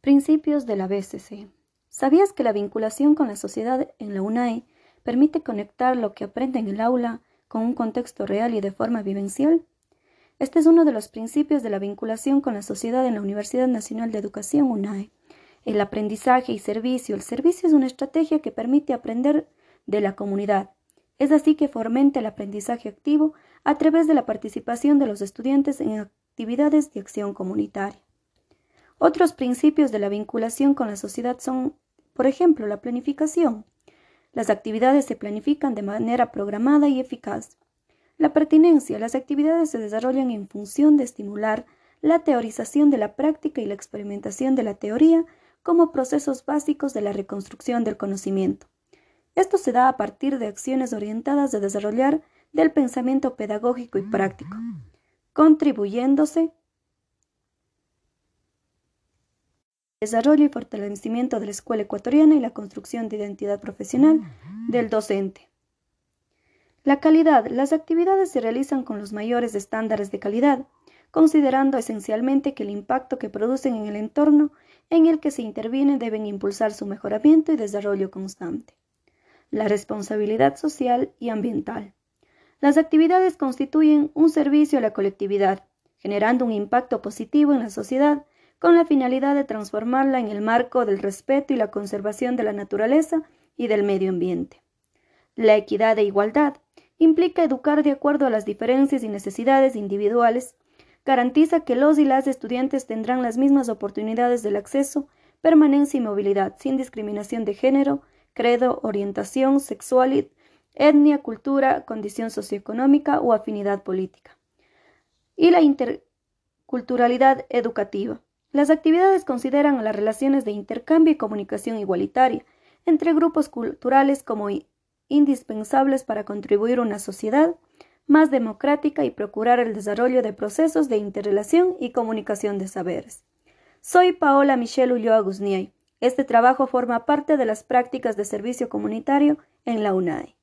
Principios de la BCC. ¿Sabías que la vinculación con la sociedad en la UNAE permite conectar lo que aprende en el aula con un contexto real y de forma vivencial? Este es uno de los principios de la vinculación con la sociedad en la Universidad Nacional de Educación UNAE. El aprendizaje y servicio. El servicio es una estrategia que permite aprender de la comunidad. Es así que fomenta el aprendizaje activo a través de la participación de los estudiantes en actividades de acción comunitaria. Otros principios de la vinculación con la sociedad son, por ejemplo, la planificación. Las actividades se planifican de manera programada y eficaz. La pertinencia. Las actividades se desarrollan en función de estimular la teorización de la práctica y la experimentación de la teoría como procesos básicos de la reconstrucción del conocimiento. Esto se da a partir de acciones orientadas a desarrollar del pensamiento pedagógico y práctico, contribuyéndose desarrollo y fortalecimiento de la escuela ecuatoriana y la construcción de identidad profesional del docente. La calidad. Las actividades se realizan con los mayores estándares de calidad, considerando esencialmente que el impacto que producen en el entorno en el que se interviene deben impulsar su mejoramiento y desarrollo constante. La responsabilidad social y ambiental. Las actividades constituyen un servicio a la colectividad, generando un impacto positivo en la sociedad con la finalidad de transformarla en el marco del respeto y la conservación de la naturaleza y del medio ambiente. La equidad e igualdad implica educar de acuerdo a las diferencias y necesidades individuales, garantiza que los y las estudiantes tendrán las mismas oportunidades del acceso, permanencia y movilidad, sin discriminación de género, credo, orientación sexual, etnia, cultura, condición socioeconómica o afinidad política. Y la interculturalidad educativa las actividades consideran las relaciones de intercambio y comunicación igualitaria entre grupos culturales como indispensables para contribuir a una sociedad más democrática y procurar el desarrollo de procesos de interrelación y comunicación de saberes. Soy Paola Michelle Ulloa Guzniay. Este trabajo forma parte de las prácticas de servicio comunitario en la UNAE.